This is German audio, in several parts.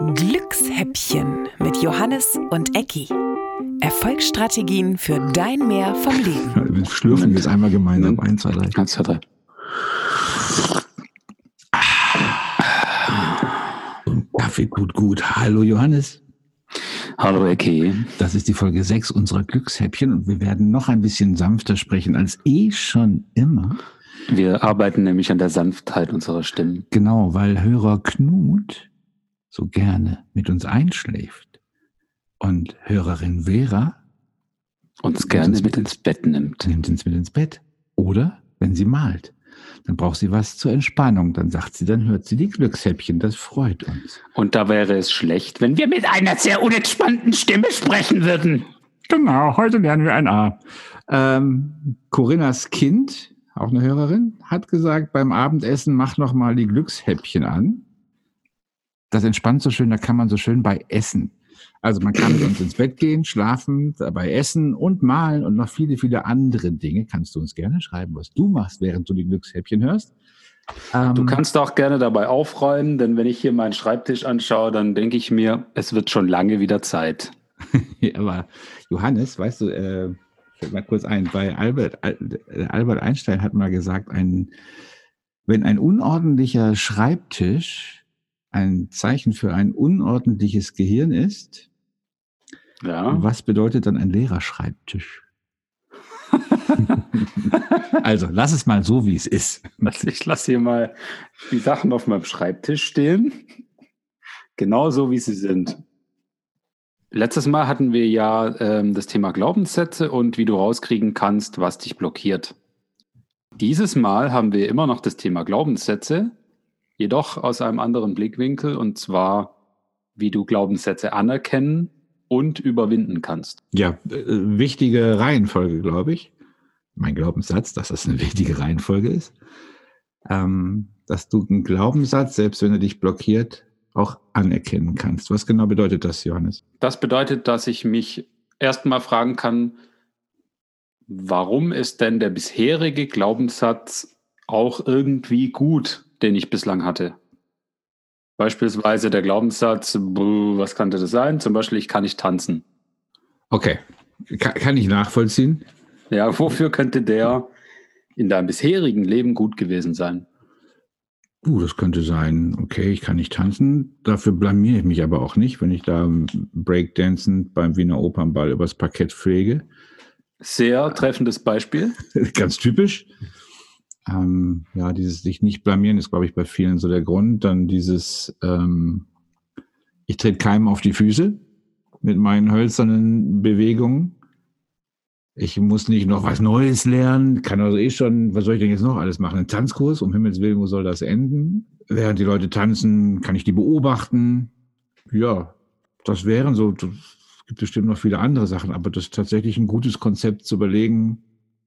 Glückshäppchen mit Johannes und Ecki. Erfolgsstrategien für dein Mehr vom Leben. Wir schlürfen jetzt einmal gemeinsam. Eins, zwei, drei. Eins, zwei, drei. Kaffee gut, gut. Hallo Johannes. Hallo Ecki. Das ist die Folge 6 unserer Glückshäppchen und wir werden noch ein bisschen sanfter sprechen als eh schon immer. Wir arbeiten nämlich an der Sanftheit unserer Stimmen. Genau, weil Hörer Knut so gerne mit uns einschläft und Hörerin Vera uns gerne mit ins Bett nimmt. Nimmt uns mit ins Bett. Oder wenn sie malt. Dann braucht sie was zur Entspannung. Dann sagt sie, dann hört sie die Glückshäppchen. Das freut uns. Und da wäre es schlecht, wenn wir mit einer sehr unentspannten Stimme sprechen würden. Genau, heute lernen wir ein A. Ähm, Corinnas Kind, auch eine Hörerin, hat gesagt, beim Abendessen mach noch mal die Glückshäppchen an das entspannt so schön, da kann man so schön bei essen. Also man kann mit uns ins Bett gehen, schlafen, dabei essen und malen und noch viele, viele andere Dinge. Kannst du uns gerne schreiben, was du machst, während du die Glückshäppchen hörst. Ähm, du kannst auch gerne dabei aufräumen, denn wenn ich hier meinen Schreibtisch anschaue, dann denke ich mir, es wird schon lange wieder Zeit. Aber Johannes, weißt du, äh, fällt mal kurz ein, bei Albert, äh, Albert Einstein hat mal gesagt, ein, wenn ein unordentlicher Schreibtisch ein Zeichen für ein unordentliches Gehirn ist, ja. was bedeutet dann ein leerer Schreibtisch? also, lass es mal so, wie es ist. Also ich lasse hier mal die Sachen auf meinem Schreibtisch stehen. Genau so, wie sie sind. Letztes Mal hatten wir ja ähm, das Thema Glaubenssätze und wie du rauskriegen kannst, was dich blockiert. Dieses Mal haben wir immer noch das Thema Glaubenssätze, jedoch aus einem anderen Blickwinkel und zwar, wie du Glaubenssätze anerkennen und überwinden kannst. Ja, äh, wichtige Reihenfolge, glaube ich. Mein Glaubenssatz, dass das eine wichtige Reihenfolge ist. Ähm, dass du einen Glaubenssatz, selbst wenn er dich blockiert, auch anerkennen kannst. Was genau bedeutet das, Johannes? Das bedeutet, dass ich mich erstmal fragen kann, warum ist denn der bisherige Glaubenssatz auch irgendwie gut? Den ich bislang hatte. Beispielsweise der Glaubenssatz, was könnte das sein? Zum Beispiel, ich kann nicht tanzen. Okay, kann, kann ich nachvollziehen. Ja, wofür könnte der in deinem bisherigen Leben gut gewesen sein? Uh, das könnte sein, okay, ich kann nicht tanzen, dafür blamiere ich mich aber auch nicht, wenn ich da Breakdancen beim Wiener Opernball übers Parkett pflege. Sehr treffendes Beispiel. Ganz typisch. Ähm, ja, dieses sich nicht blamieren ist, glaube ich, bei vielen so der Grund. Dann dieses, ähm, ich trete keinem auf die Füße mit meinen hölzernen Bewegungen. Ich muss nicht noch was Neues lernen, kann also eh schon, was soll ich denn jetzt noch alles machen? Ein Tanzkurs, um Himmels Willen, wo soll das enden? Während die Leute tanzen, kann ich die beobachten. Ja, das wären so, es gibt bestimmt noch viele andere Sachen, aber das ist tatsächlich ein gutes Konzept zu überlegen,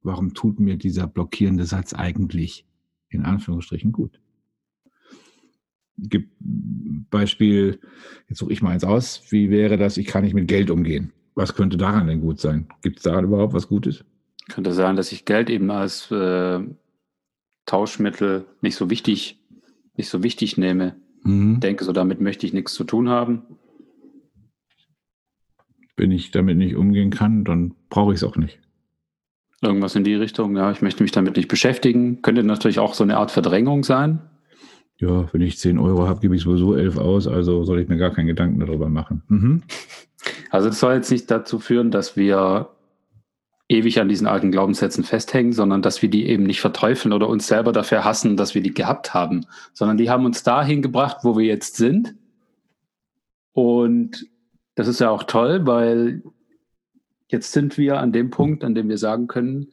warum tut mir dieser blockierende Satz eigentlich in Anführungsstrichen gut? Gibt Beispiel, jetzt suche ich mal eins aus, wie wäre das, ich kann nicht mit Geld umgehen? Was könnte daran denn gut sein? Gibt es daran überhaupt was Gutes? Könnte sein, dass ich Geld eben als äh, Tauschmittel nicht so wichtig, nicht so wichtig nehme. Mhm. Denke, so damit möchte ich nichts zu tun haben. Wenn ich damit nicht umgehen kann, dann brauche ich es auch nicht. Irgendwas in die Richtung, ja, ich möchte mich damit nicht beschäftigen. Könnte natürlich auch so eine Art Verdrängung sein. Ja, wenn ich 10 Euro habe, gebe ich sowieso 11 aus, also soll ich mir gar keinen Gedanken darüber machen. Mhm. Also das soll jetzt nicht dazu führen, dass wir ewig an diesen alten Glaubenssätzen festhängen, sondern dass wir die eben nicht verteufeln oder uns selber dafür hassen, dass wir die gehabt haben, sondern die haben uns dahin gebracht, wo wir jetzt sind. Und das ist ja auch toll, weil Jetzt sind wir an dem Punkt, an dem wir sagen können,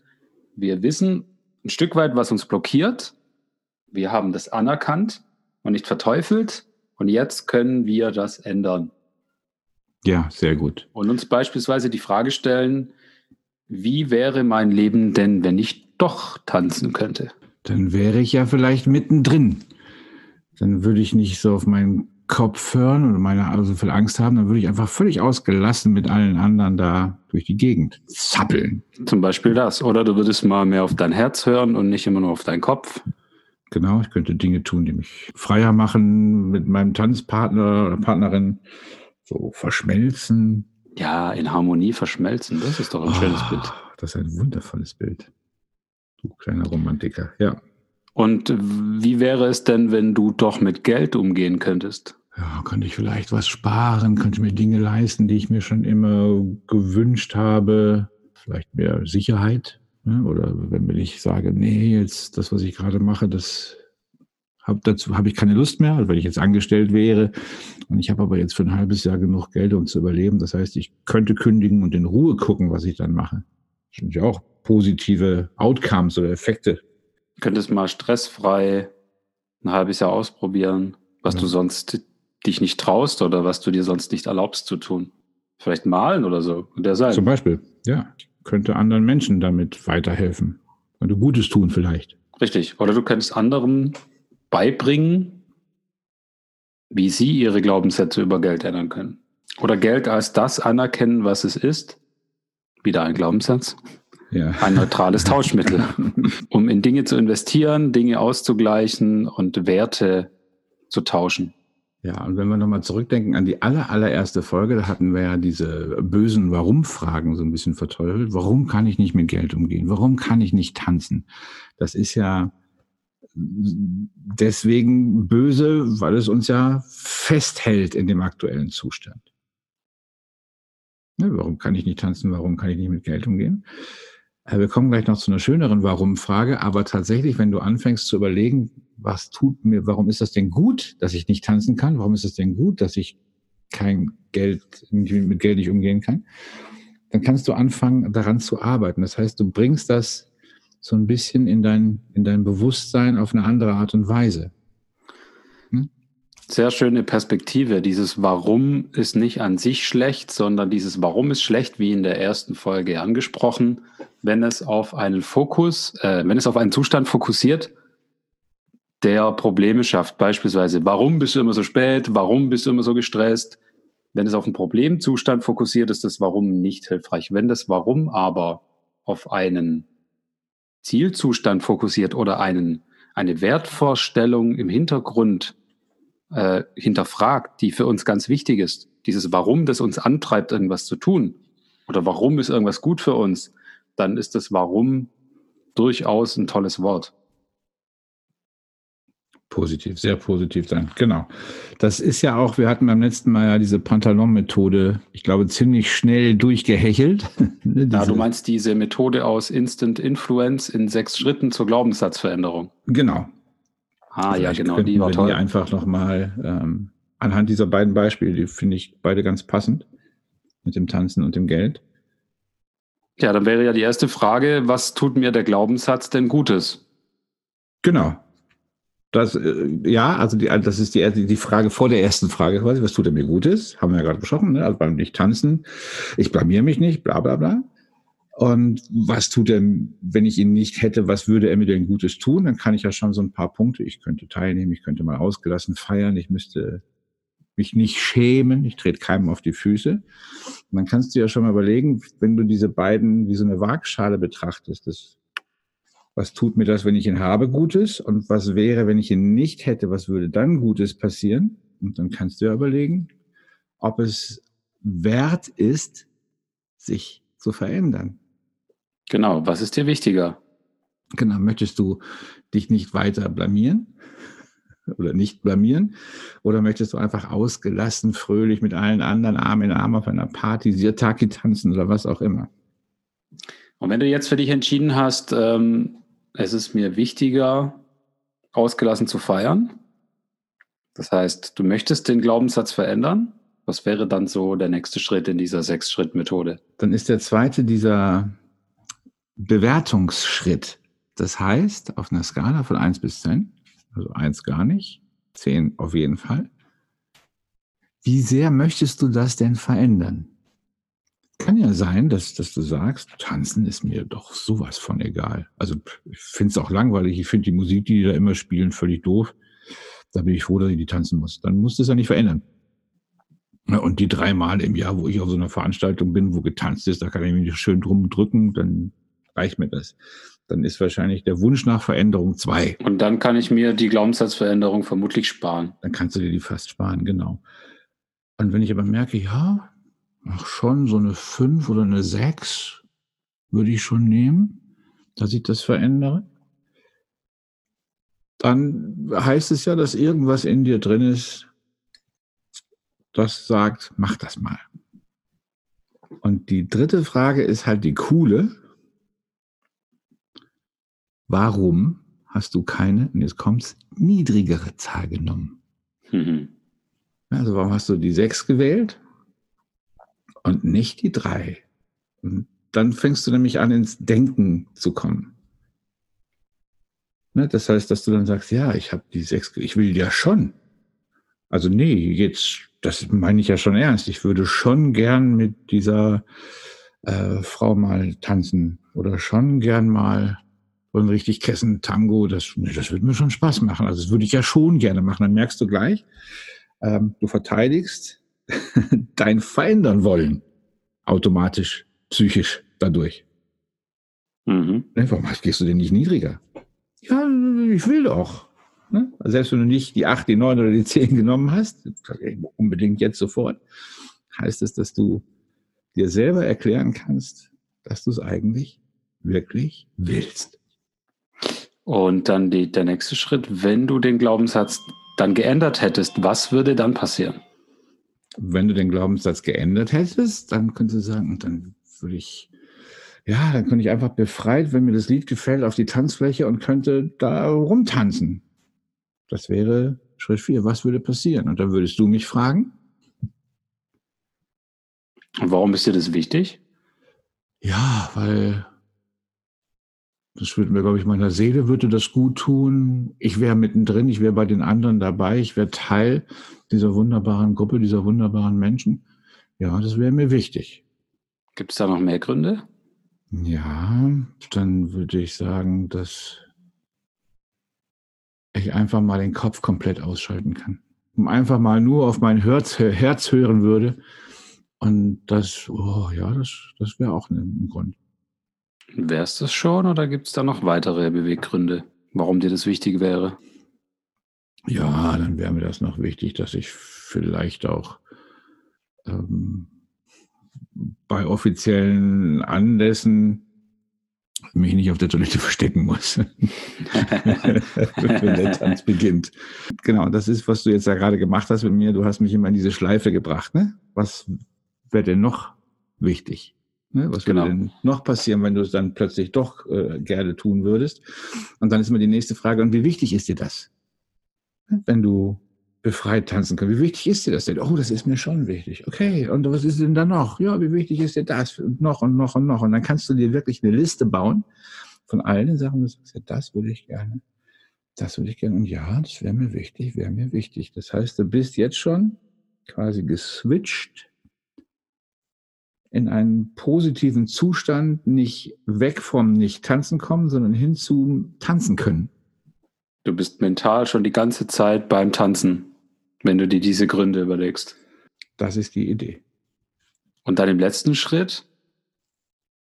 wir wissen ein Stück weit, was uns blockiert. Wir haben das anerkannt und nicht verteufelt. Und jetzt können wir das ändern. Ja, sehr gut. Und uns beispielsweise die Frage stellen, wie wäre mein Leben denn, wenn ich doch tanzen könnte? Dann wäre ich ja vielleicht mittendrin. Dann würde ich nicht so auf meinen Kopf hören und meine also so viel Angst haben, dann würde ich einfach völlig ausgelassen mit allen anderen da durch die Gegend zappeln. Zum Beispiel das. Oder du würdest mal mehr auf dein Herz hören und nicht immer nur auf deinen Kopf. Genau, ich könnte Dinge tun, die mich freier machen, mit meinem Tanzpartner oder Partnerin so verschmelzen. Ja, in Harmonie verschmelzen, das ist doch ein oh, schönes Bild. Das ist ein wundervolles Bild. Du kleiner Romantiker, ja. Und wie wäre es denn, wenn du doch mit Geld umgehen könntest? Ja, könnte ich vielleicht was sparen, könnte mir Dinge leisten, die ich mir schon immer gewünscht habe. Vielleicht mehr Sicherheit. Ne? Oder wenn ich sage, nee, jetzt das, was ich gerade mache, das hab, dazu habe ich keine Lust mehr, also wenn ich jetzt angestellt wäre. Und ich habe aber jetzt für ein halbes Jahr genug Geld, um zu überleben. Das heißt, ich könnte kündigen und in Ruhe gucken, was ich dann mache. Das sind ja auch positive Outcomes oder Effekte könntest mal stressfrei ein halbes Jahr ausprobieren, was ja. du sonst dich nicht traust oder was du dir sonst nicht erlaubst zu tun. Vielleicht malen oder so. Der sein. Zum Beispiel, ja. Könnte anderen Menschen damit weiterhelfen. Und du Gutes tun vielleicht. Richtig. Oder du könntest anderen beibringen, wie sie ihre Glaubenssätze über Geld ändern können. Oder Geld als das anerkennen, was es ist. Wieder ein Glaubenssatz. Ja. Ein neutrales Tauschmittel, um in Dinge zu investieren, Dinge auszugleichen und Werte zu tauschen. Ja, und wenn wir nochmal zurückdenken an die aller, allererste Folge, da hatten wir ja diese bösen Warum-Fragen so ein bisschen verteufelt. Warum kann ich nicht mit Geld umgehen? Warum kann ich nicht tanzen? Das ist ja deswegen böse, weil es uns ja festhält in dem aktuellen Zustand. Ja, warum kann ich nicht tanzen? Warum kann ich nicht mit Geld umgehen? Wir kommen gleich noch zu einer schöneren Warum-Frage, aber tatsächlich, wenn du anfängst zu überlegen, was tut mir, warum ist das denn gut, dass ich nicht tanzen kann? Warum ist es denn gut, dass ich kein Geld, mit Geld nicht umgehen kann? Dann kannst du anfangen, daran zu arbeiten. Das heißt, du bringst das so ein bisschen in dein, in dein Bewusstsein auf eine andere Art und Weise. Sehr schöne Perspektive. Dieses Warum ist nicht an sich schlecht, sondern dieses Warum ist schlecht, wie in der ersten Folge angesprochen, wenn es auf einen Fokus, äh, wenn es auf einen Zustand fokussiert, der Probleme schafft. Beispielsweise, warum bist du immer so spät? Warum bist du immer so gestresst? Wenn es auf einen Problemzustand fokussiert, ist das Warum nicht hilfreich. Wenn das Warum aber auf einen Zielzustand fokussiert oder einen, eine Wertvorstellung im Hintergrund äh, hinterfragt, die für uns ganz wichtig ist. Dieses Warum, das uns antreibt, irgendwas zu tun oder warum ist irgendwas gut für uns, dann ist das Warum durchaus ein tolles Wort. Positiv, sehr positiv sein. Genau. Das ist ja auch, wir hatten beim letzten Mal ja diese Pantalon-Methode, ich glaube, ziemlich schnell durchgehechelt. Ne, ja, du meinst diese Methode aus Instant Influence in sechs Schritten zur Glaubenssatzveränderung. Genau, Ah, Vielleicht ja, genau, die war toll. Die einfach nochmal ähm, anhand dieser beiden Beispiele, die finde ich beide ganz passend mit dem Tanzen und dem Geld. Ja, dann wäre ja die erste Frage, was tut mir der Glaubenssatz denn Gutes? Genau. Das, äh, ja, also die, das ist die, die Frage vor der ersten Frage quasi, was tut er mir Gutes? Haben wir ja gerade besprochen, ne? also beim Nicht-Tanzen, ich blamier mich nicht, bla bla bla. Und was tut er, wenn ich ihn nicht hätte, was würde er mir denn Gutes tun? Dann kann ich ja schon so ein paar Punkte. Ich könnte teilnehmen, ich könnte mal ausgelassen feiern, ich müsste mich nicht schämen, ich trete keinem auf die Füße. Und dann kannst du ja schon mal überlegen, wenn du diese beiden wie so eine Waagschale betrachtest, das, was tut mir das, wenn ich ihn habe, Gutes? Und was wäre, wenn ich ihn nicht hätte, was würde dann Gutes passieren? Und dann kannst du ja überlegen, ob es wert ist, sich zu verändern. Genau, was ist dir wichtiger? Genau, möchtest du dich nicht weiter blamieren oder nicht blamieren? Oder möchtest du einfach ausgelassen, fröhlich mit allen anderen Arm in Arm auf einer Party, Sirtaki tanzen oder was auch immer? Und wenn du jetzt für dich entschieden hast, ähm, es ist mir wichtiger, ausgelassen zu feiern, das heißt, du möchtest den Glaubenssatz verändern, was wäre dann so der nächste Schritt in dieser Sechs-Schritt-Methode? Dann ist der zweite dieser Bewertungsschritt. Das heißt, auf einer Skala von 1 bis 10, also 1 gar nicht, 10 auf jeden Fall, wie sehr möchtest du das denn verändern? Kann ja sein, dass, dass du sagst, tanzen ist mir doch sowas von egal. Also ich finde es auch langweilig. Ich finde die Musik, die die da immer spielen, völlig doof. Da bin ich froh, dass ich die tanzen muss. Dann musst du es ja nicht verändern. Und die drei Mal im Jahr, wo ich auf so einer Veranstaltung bin, wo getanzt ist, da kann ich mich schön drum drücken, dann reicht mir das. dann ist wahrscheinlich der Wunsch nach Veränderung zwei. Und dann kann ich mir die Glaubenssatzveränderung vermutlich sparen. Dann kannst du dir die fast sparen, genau. Und wenn ich aber merke, ja, ach schon, so eine fünf oder eine sechs würde ich schon nehmen, dass ich das verändere, dann heißt es ja, dass irgendwas in dir drin ist, das sagt, mach das mal. Und die dritte Frage ist halt die coole. Warum hast du keine, und jetzt kommt's, niedrigere Zahl genommen? Mhm. Also warum hast du die sechs gewählt und nicht die drei? Und dann fängst du nämlich an, ins Denken zu kommen. Ne, das heißt, dass du dann sagst, ja, ich habe die sechs, ich will ja schon. Also nee, jetzt, das meine ich ja schon ernst. Ich würde schon gern mit dieser äh, Frau mal tanzen oder schon gern mal ein richtig Kessen Tango. Das, nee, das würde mir schon Spaß machen. Also das würde ich ja schon gerne machen. Dann merkst du gleich, ähm, du verteidigst dein Verändern wollen automatisch, psychisch dadurch. Mhm. Ne, warum gehst du denn nicht niedriger? Ja, ich will doch. Ne? Also selbst wenn du nicht die 8, die 9 oder die 10 genommen hast, unbedingt jetzt sofort, heißt es, dass du dir selber erklären kannst, dass du es eigentlich wirklich willst. Und dann die, der nächste Schritt, wenn du den Glaubenssatz dann geändert hättest, was würde dann passieren? Wenn du den Glaubenssatz geändert hättest, dann könntest du sagen, dann würde ich ja, dann könnte ich einfach befreit, wenn mir das Lied gefällt, auf die Tanzfläche und könnte da rumtanzen. Das wäre Schritt vier. Was würde passieren? Und dann würdest du mich fragen. Und warum ist dir das wichtig? Ja, weil das würde mir, glaube ich, meiner Seele würde das gut tun. Ich wäre mittendrin, ich wäre bei den anderen dabei, ich wäre Teil dieser wunderbaren Gruppe, dieser wunderbaren Menschen. Ja, das wäre mir wichtig. Gibt es da noch mehr Gründe? Ja, dann würde ich sagen, dass ich einfach mal den Kopf komplett ausschalten kann. Um einfach mal nur auf mein Herz, Herz hören würde. Und das, oh ja, das, das wäre auch ein Grund. Wäre es das schon oder gibt es da noch weitere Beweggründe, warum dir das wichtig wäre? Ja, dann wäre mir das noch wichtig, dass ich vielleicht auch ähm, bei offiziellen Anlässen mich nicht auf der Toilette verstecken muss, wenn der Tanz beginnt. Genau, das ist, was du jetzt da gerade gemacht hast mit mir. Du hast mich immer in diese Schleife gebracht. Ne? Was wäre denn noch wichtig? Ne? Was würde genau. denn noch passieren, wenn du es dann plötzlich doch äh, gerne tun würdest? Und dann ist immer die nächste Frage, und wie wichtig ist dir das? Wenn du befreit tanzen können. Wie wichtig ist dir das denn? Oh, das ist mir schon wichtig. Okay, und was ist denn da noch? Ja, wie wichtig ist dir das? Und noch und noch und noch. Und dann kannst du dir wirklich eine Liste bauen von allen den Sachen, du sagst, ja, das würde ich gerne, das würde ich gerne. Und ja, das wäre mir wichtig, wäre mir wichtig. Das heißt, du bist jetzt schon quasi geswitcht in einen positiven Zustand, nicht weg vom nicht tanzen kommen, sondern hin zu tanzen können. Du bist mental schon die ganze Zeit beim Tanzen wenn du dir diese Gründe überlegst. Das ist die Idee. Und dann im letzten Schritt,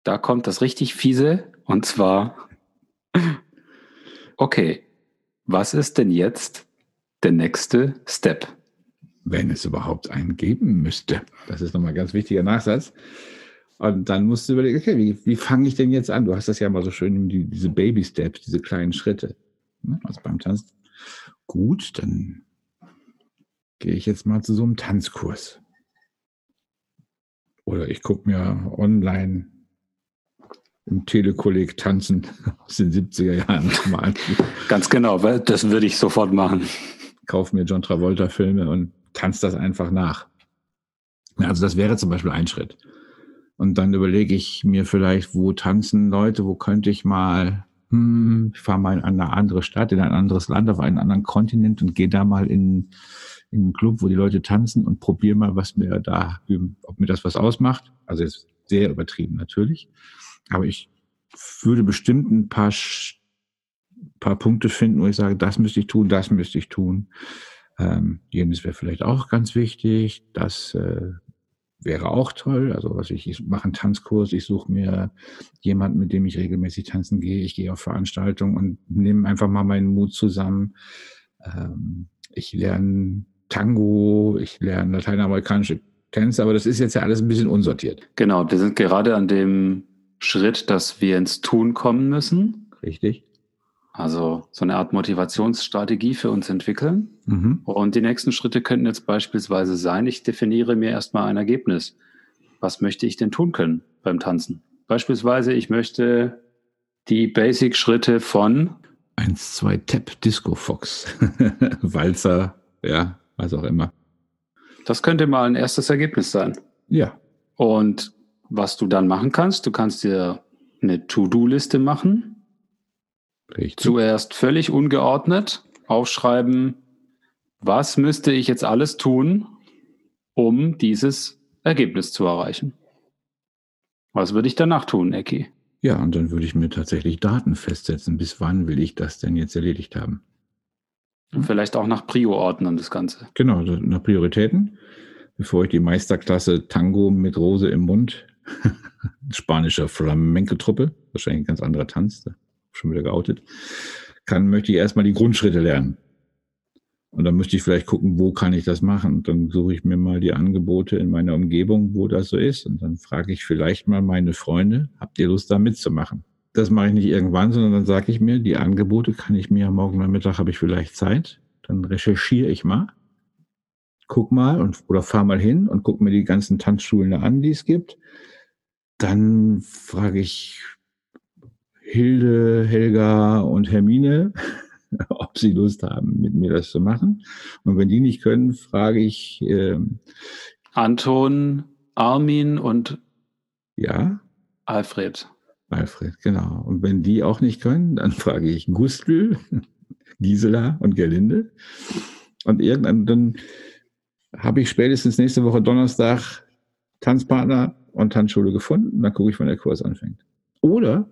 da kommt das richtig fiese, und zwar, okay, was ist denn jetzt der nächste Step? Wenn es überhaupt einen geben müsste. Das ist nochmal ein ganz wichtiger Nachsatz. Und dann musst du überlegen, okay, wie, wie fange ich denn jetzt an? Du hast das ja mal so schön, die, diese Baby-Steps, diese kleinen Schritte. Ne? Also beim Tanzen. Gut, dann gehe ich jetzt mal zu so einem Tanzkurs. Oder ich gucke mir online im Telekolleg tanzen aus den 70er Jahren mal an. Ganz genau, das würde ich sofort machen. Kauf mir John Travolta Filme und tanze das einfach nach. Also das wäre zum Beispiel ein Schritt. Und dann überlege ich mir vielleicht, wo tanzen Leute, wo könnte ich mal, hm, ich fahre mal in eine andere Stadt, in ein anderes Land, auf einen anderen Kontinent und gehe da mal in in einen Club, wo die Leute tanzen und probiere mal, was mir da, ob mir das was ausmacht. Also jetzt sehr übertrieben natürlich. Aber ich würde bestimmt ein paar, paar Punkte finden, wo ich sage, das müsste ich tun, das müsste ich tun. Ähm, jenes wäre vielleicht auch ganz wichtig. Das äh, wäre auch toll. Also was ich, ich mache einen Tanzkurs, ich suche mir jemanden, mit dem ich regelmäßig tanzen gehe. Ich gehe auf Veranstaltungen und nehme einfach mal meinen Mut zusammen. Ähm, ich lerne Tango, ich lerne lateinamerikanische Tänze, aber das ist jetzt ja alles ein bisschen unsortiert. Genau, wir sind gerade an dem Schritt, dass wir ins Tun kommen müssen. Richtig. Also so eine Art Motivationsstrategie für uns entwickeln. Mhm. Und die nächsten Schritte könnten jetzt beispielsweise sein, ich definiere mir erstmal ein Ergebnis. Was möchte ich denn tun können beim Tanzen? Beispielsweise, ich möchte die Basic-Schritte von 1, 2, Tap, Disco Fox, Walzer, ja, was auch immer. Das könnte mal ein erstes Ergebnis sein. Ja. Und was du dann machen kannst, du kannst dir eine To-Do-Liste machen Richtig. Zuerst völlig ungeordnet aufschreiben, was müsste ich jetzt alles tun, um dieses Ergebnis zu erreichen. Was würde ich danach tun, Ecki? Ja, und dann würde ich mir tatsächlich Daten festsetzen. Bis wann will ich das denn jetzt erledigt haben? Vielleicht auch nach Prio ordnen, das Ganze. Genau, nach Prioritäten. Bevor ich die Meisterklasse Tango mit Rose im Mund, spanischer Flamenco-Truppe, wahrscheinlich ein ganz anderer Tanz, schon wieder geoutet, kann, möchte ich erstmal die Grundschritte lernen. Und dann müsste ich vielleicht gucken, wo kann ich das machen? Und dann suche ich mir mal die Angebote in meiner Umgebung, wo das so ist. Und dann frage ich vielleicht mal meine Freunde, habt ihr Lust da mitzumachen? Das mache ich nicht irgendwann, sondern dann sage ich mir, die Angebote kann ich mir morgen Nachmittag habe ich vielleicht Zeit. Dann recherchiere ich mal, guck mal und oder fahr mal hin und guck mir die ganzen Tanzschulen an, die es gibt. Dann frage ich Hilde, Helga und Hermine, ob sie Lust haben, mit mir das zu machen. Und wenn die nicht können, frage ich ähm, Anton, Armin und ja, Alfred. Alfred, genau. Und wenn die auch nicht können, dann frage ich Gustl, Gisela und Gerlinde. Und irgendwann dann habe ich spätestens nächste Woche Donnerstag Tanzpartner und Tanzschule gefunden. Dann gucke ich, wann der Kurs anfängt. Oder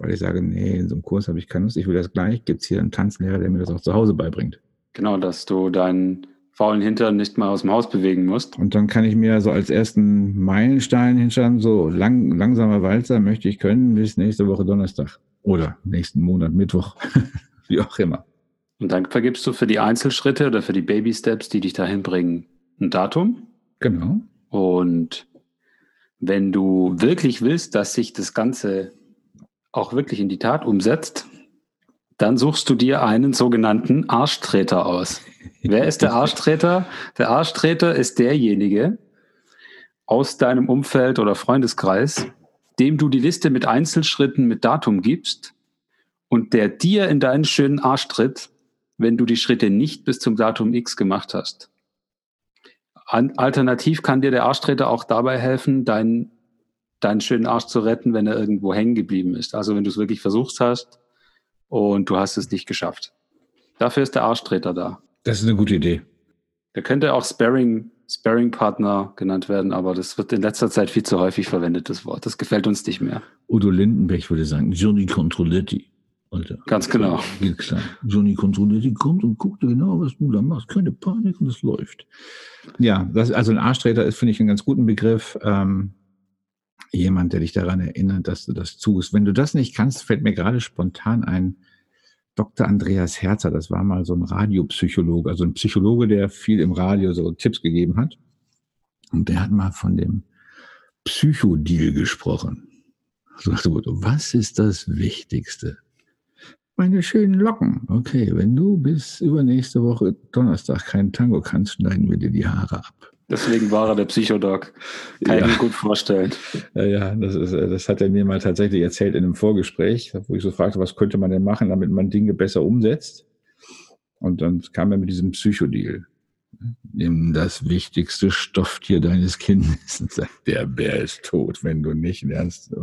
weil ich sage, nee, in so einem Kurs habe ich keine Lust, ich will das gleich. Gibt es hier einen Tanzlehrer, der mir das auch zu Hause beibringt? Genau, dass du deinen faulen Hintern nicht mal aus dem Haus bewegen musst. Und dann kann ich mir so als ersten Meilenstein hinschreiben, so lang, langsamer Walzer möchte ich können bis nächste Woche Donnerstag oder nächsten Monat Mittwoch, wie auch immer. Und dann vergibst du für die Einzelschritte oder für die Baby Steps, die dich dahin bringen, ein Datum. Genau. Und wenn du wirklich willst, dass sich das Ganze auch wirklich in die Tat umsetzt, dann suchst du dir einen sogenannten Arschtreter aus. Wer ist der Arschtreter? Der Arschtreter ist derjenige aus deinem Umfeld oder Freundeskreis, dem du die Liste mit Einzelschritten mit Datum gibst und der dir in deinen schönen Arsch tritt, wenn du die Schritte nicht bis zum Datum X gemacht hast. Alternativ kann dir der Arschtreter auch dabei helfen, deinen deinen schönen Arsch zu retten, wenn er irgendwo hängen geblieben ist. Also wenn du es wirklich versucht hast und du hast es nicht geschafft. Dafür ist der Arschtreter da. Das ist eine gute Idee. Der könnte auch Sparring, Sparring-Partner genannt werden, aber das wird in letzter Zeit viel zu häufig verwendet, das Wort. Das gefällt uns nicht mehr. Udo Lindenberg würde sagen, Johnny Controletti. Alter. Ganz genau. Geht klar. Johnny Controletti kommt und guckt genau, was du da machst. Keine Panik und es läuft. Ja, das, also ein Arschtreter ist, finde ich, einen ganz guten Begriff. Ähm, jemand, der dich daran erinnert, dass du das tust. Wenn du das nicht kannst, fällt mir gerade spontan ein, Dr. Andreas Herzer, das war mal so ein Radiopsychologe, also ein Psychologe, der viel im Radio so Tipps gegeben hat. Und der hat mal von dem Psychodeal gesprochen. Was ist das Wichtigste? Meine schönen Locken. Okay, wenn du bis übernächste Woche Donnerstag keinen Tango kannst, schneiden wir dir die Haare ab. Deswegen war er der Psychodoc. Kann ja. ich mir gut vorstellen. Ja, ja das, ist, das hat er mir mal tatsächlich erzählt in einem Vorgespräch, wo ich so fragte, was könnte man denn machen, damit man Dinge besser umsetzt. Und dann kam er mit diesem Psychodeal. Nimm das wichtigste Stofftier deines Kindes und sagt, der Bär ist tot, wenn du nicht lernst.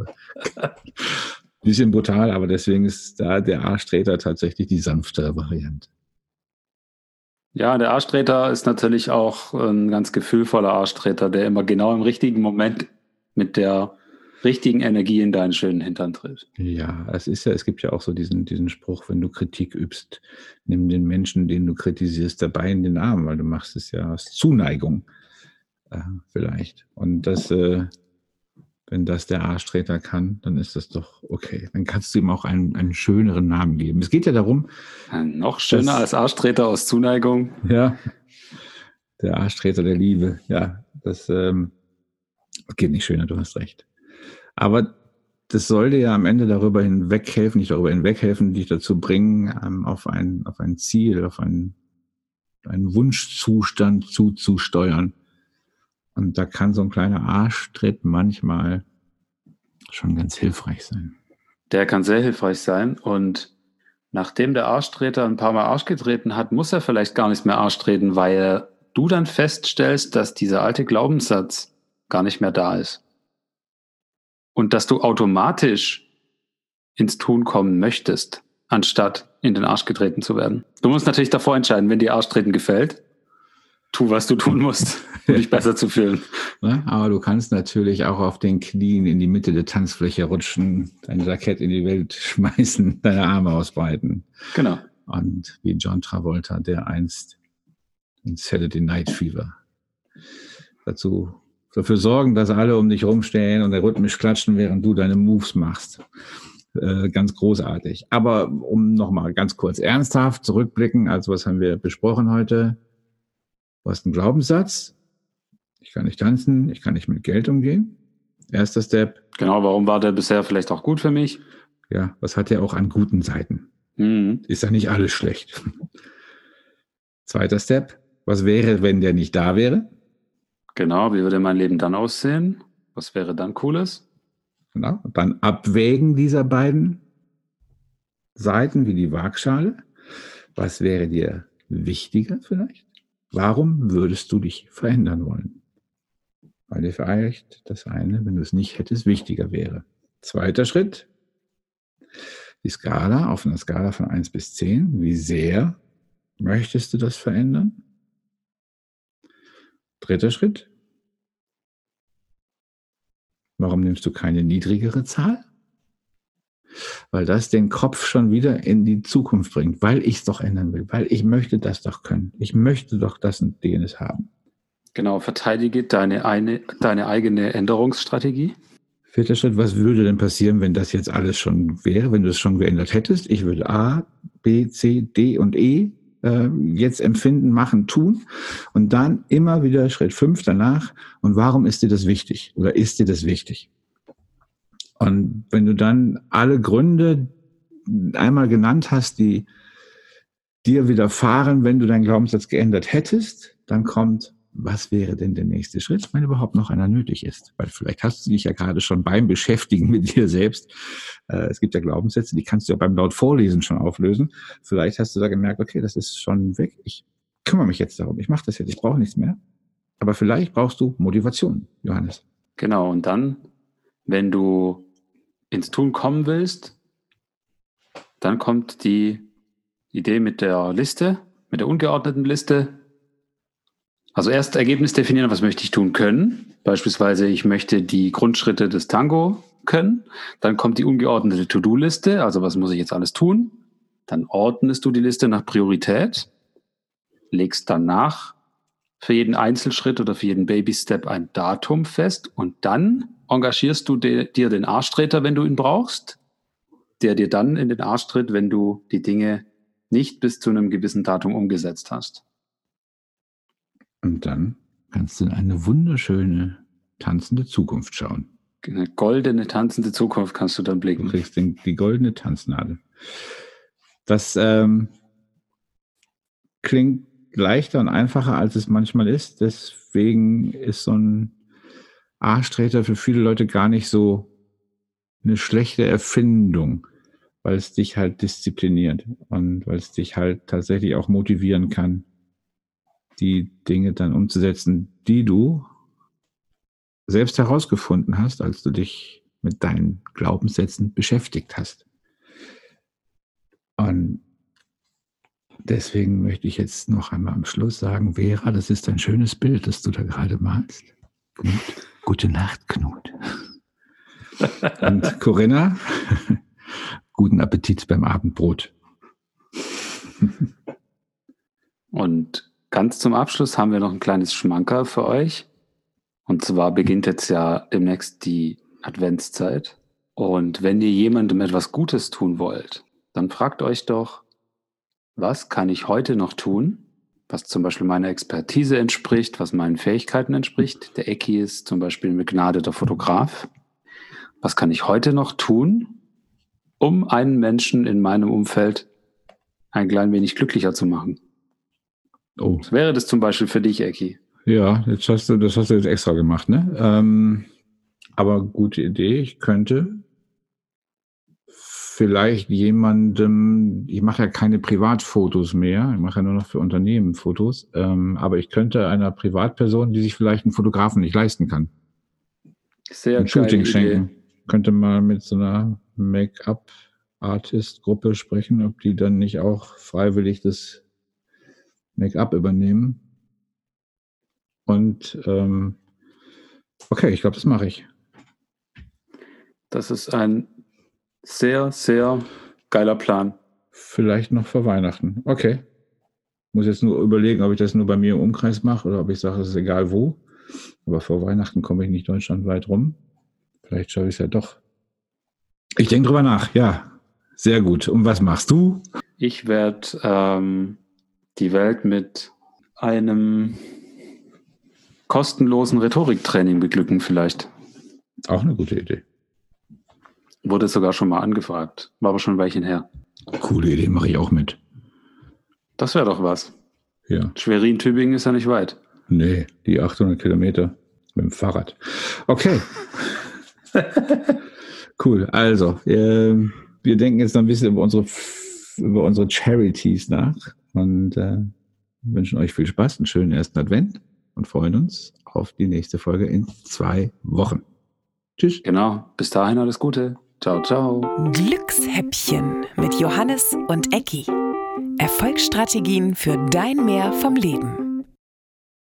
Bisschen brutal, aber deswegen ist da der Arschtreter tatsächlich die sanftere Variante. Ja, der Arschtreter ist natürlich auch ein ganz gefühlvoller Arschtreter, der immer genau im richtigen Moment mit der richtigen Energie in deinen schönen Hintern tritt. Ja, es ist ja, es gibt ja auch so diesen, diesen Spruch, wenn du Kritik übst, nimm den Menschen, den du kritisierst, dabei in den Arm, weil du machst es ja aus Zuneigung. Äh, vielleicht. Und das, äh, wenn das der Arschtreter kann, dann ist das doch okay. Dann kannst du ihm auch einen, einen schöneren Namen geben. Es geht ja darum. Ja, noch schöner dass, als Arschtreter aus Zuneigung. Ja. Der Arschtreter der Liebe. Ja, das ähm, geht nicht schöner, du hast recht. Aber das sollte ja am Ende darüber hinweghelfen, nicht darüber hinweghelfen, dich dazu bringen, ähm, auf, ein, auf ein Ziel, auf einen, einen Wunschzustand zuzusteuern. Und da kann so ein kleiner Arschtritt manchmal schon ganz hilfreich sein. Der kann sehr hilfreich sein. Und nachdem der Arschtreter ein paar Mal Arsch getreten hat, muss er vielleicht gar nicht mehr Arsch treten, weil du dann feststellst, dass dieser alte Glaubenssatz gar nicht mehr da ist und dass du automatisch ins Tun kommen möchtest, anstatt in den Arsch getreten zu werden. Du musst natürlich davor entscheiden, wenn dir Arschtreten gefällt, tu, was du tun musst, um dich besser zu fühlen. Ja, aber du kannst natürlich auch auf den Knien in die Mitte der Tanzfläche rutschen, dein Jackett in die Welt schmeißen, deine Arme ausbreiten. Genau. Und wie John Travolta, der einst in Saturday Night Fever dazu dafür sorgen, dass alle um dich rumstehen und rhythmisch klatschen, während du deine Moves machst. Äh, ganz großartig. Aber um nochmal ganz kurz ernsthaft zurückblicken, also was haben wir besprochen heute? Du hast einen Glaubenssatz. Ich kann nicht tanzen, ich kann nicht mit Geld umgehen. Erster Step. Genau, warum war der bisher vielleicht auch gut für mich? Ja, was hat er auch an guten Seiten? Mhm. Ist ja nicht alles schlecht. Zweiter Step. Was wäre, wenn der nicht da wäre? Genau, wie würde mein Leben dann aussehen? Was wäre dann Cooles? Genau, und dann Abwägen dieser beiden Seiten wie die Waagschale. Was wäre dir wichtiger vielleicht? Warum würdest du dich verändern wollen? Weil dir vielleicht das eine, wenn du es nicht hättest, wichtiger wäre. Zweiter Schritt, die Skala auf einer Skala von 1 bis 10. Wie sehr möchtest du das verändern? Dritter Schritt. Warum nimmst du keine niedrigere Zahl? Weil das den Kopf schon wieder in die Zukunft bringt, weil ich es doch ändern will, weil ich möchte das doch können. Ich möchte doch das und jenes haben. Genau, verteidige deine, eine, deine eigene Änderungsstrategie. Vierter Schritt, was würde denn passieren, wenn das jetzt alles schon wäre, wenn du es schon geändert hättest? Ich würde A, B, C, D und E äh, jetzt empfinden, machen, tun und dann immer wieder Schritt fünf danach. Und warum ist dir das wichtig oder ist dir das wichtig? Und wenn du dann alle Gründe einmal genannt hast, die dir widerfahren, wenn du deinen Glaubenssatz geändert hättest, dann kommt was wäre denn der nächste Schritt, wenn überhaupt noch einer nötig ist? Weil vielleicht hast du dich ja gerade schon beim Beschäftigen mit dir selbst. Äh, es gibt ja Glaubenssätze, die kannst du ja beim laut Vorlesen schon auflösen. Vielleicht hast du da gemerkt, okay, das ist schon weg. Ich kümmere mich jetzt darum. Ich mache das jetzt. Ich brauche nichts mehr. Aber vielleicht brauchst du Motivation, Johannes. Genau. Und dann, wenn du ins Tun kommen willst, dann kommt die Idee mit der Liste, mit der ungeordneten Liste also erst Ergebnis definieren, was möchte ich tun können. Beispielsweise, ich möchte die Grundschritte des Tango können. Dann kommt die ungeordnete To-Do-Liste, also was muss ich jetzt alles tun. Dann ordnest du die Liste nach Priorität, legst danach für jeden Einzelschritt oder für jeden Baby-Step ein Datum fest und dann engagierst du dir den Arschtreter, wenn du ihn brauchst, der dir dann in den Arsch tritt, wenn du die Dinge nicht bis zu einem gewissen Datum umgesetzt hast. Und dann kannst du in eine wunderschöne tanzende Zukunft schauen. Eine goldene tanzende Zukunft kannst du dann blicken. Du kriegst den, die goldene Tanznadel. Das ähm, klingt leichter und einfacher, als es manchmal ist. Deswegen ist so ein Arschtreter für viele Leute gar nicht so eine schlechte Erfindung, weil es dich halt diszipliniert und weil es dich halt tatsächlich auch motivieren kann, die Dinge dann umzusetzen, die du selbst herausgefunden hast, als du dich mit deinen Glaubenssätzen beschäftigt hast. Und deswegen möchte ich jetzt noch einmal am Schluss sagen, Vera, das ist ein schönes Bild, das du da gerade malst. Knut. Gute Nacht, Knut. Und Corinna, guten Appetit beim Abendbrot. Und Ganz zum Abschluss haben wir noch ein kleines Schmanker für euch. Und zwar beginnt jetzt ja demnächst die Adventszeit. Und wenn ihr jemandem etwas Gutes tun wollt, dann fragt euch doch, was kann ich heute noch tun, was zum Beispiel meiner Expertise entspricht, was meinen Fähigkeiten entspricht. Der Ecki ist zum Beispiel ein begnadeter Fotograf. Was kann ich heute noch tun, um einen Menschen in meinem Umfeld ein klein wenig glücklicher zu machen? Oh. Was wäre das zum Beispiel für dich, Ecki? Ja, jetzt hast du, das hast du jetzt extra gemacht, ne? Ähm, aber gute Idee. Ich könnte vielleicht jemandem, ich mache ja keine Privatfotos mehr, ich mache ja nur noch für Unternehmen Fotos, ähm, aber ich könnte einer Privatperson, die sich vielleicht einen Fotografen nicht leisten kann, Sehr ein Shooting schenken. Könnte mal mit so einer Make-up-Artist-Gruppe sprechen, ob die dann nicht auch freiwillig das Make-up übernehmen. Und ähm, okay, ich glaube, das mache ich. Das ist ein sehr, sehr geiler Plan. Vielleicht noch vor Weihnachten. Okay. Muss jetzt nur überlegen, ob ich das nur bei mir im Umkreis mache oder ob ich sage, es ist egal wo. Aber vor Weihnachten komme ich nicht deutschlandweit rum. Vielleicht schaffe ich es ja doch. Ich denke drüber nach, ja. Sehr gut. Und was machst du? Ich werde ähm, die Welt mit einem kostenlosen Rhetoriktraining beglücken, vielleicht. Auch eine gute Idee. Wurde sogar schon mal angefragt. War aber schon ein Weilchen her. Coole Idee, mache ich auch mit. Das wäre doch was. Ja. Schwerin-Tübingen ist ja nicht weit. Nee, die 800 Kilometer mit dem Fahrrad. Okay. cool. Also, äh, wir denken jetzt noch ein bisschen über unsere, über unsere Charities nach und äh, wünschen euch viel Spaß, einen schönen ersten Advent und freuen uns auf die nächste Folge in zwei Wochen. Tschüss. Genau. Bis dahin alles Gute. Ciao, ciao. Glückshäppchen mit Johannes und Ecki. Erfolgsstrategien für dein Mehr vom Leben.